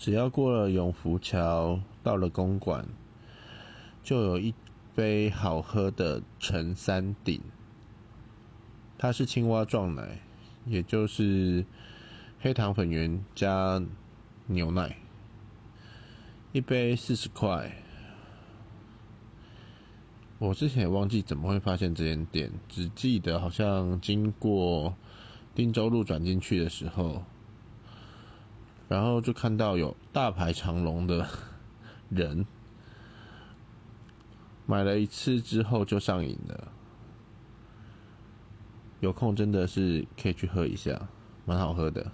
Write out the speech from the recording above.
只要过了永福桥，到了公馆，就有一杯好喝的陈三鼎。它是青蛙撞奶，也就是黑糖粉圆加牛奶，一杯四十块。我之前也忘记怎么会发现这间店，只记得好像经过汀州路转进去的时候。然后就看到有大排长龙的 人，买了一次之后就上瘾了。有空真的是可以去喝一下，蛮好喝的。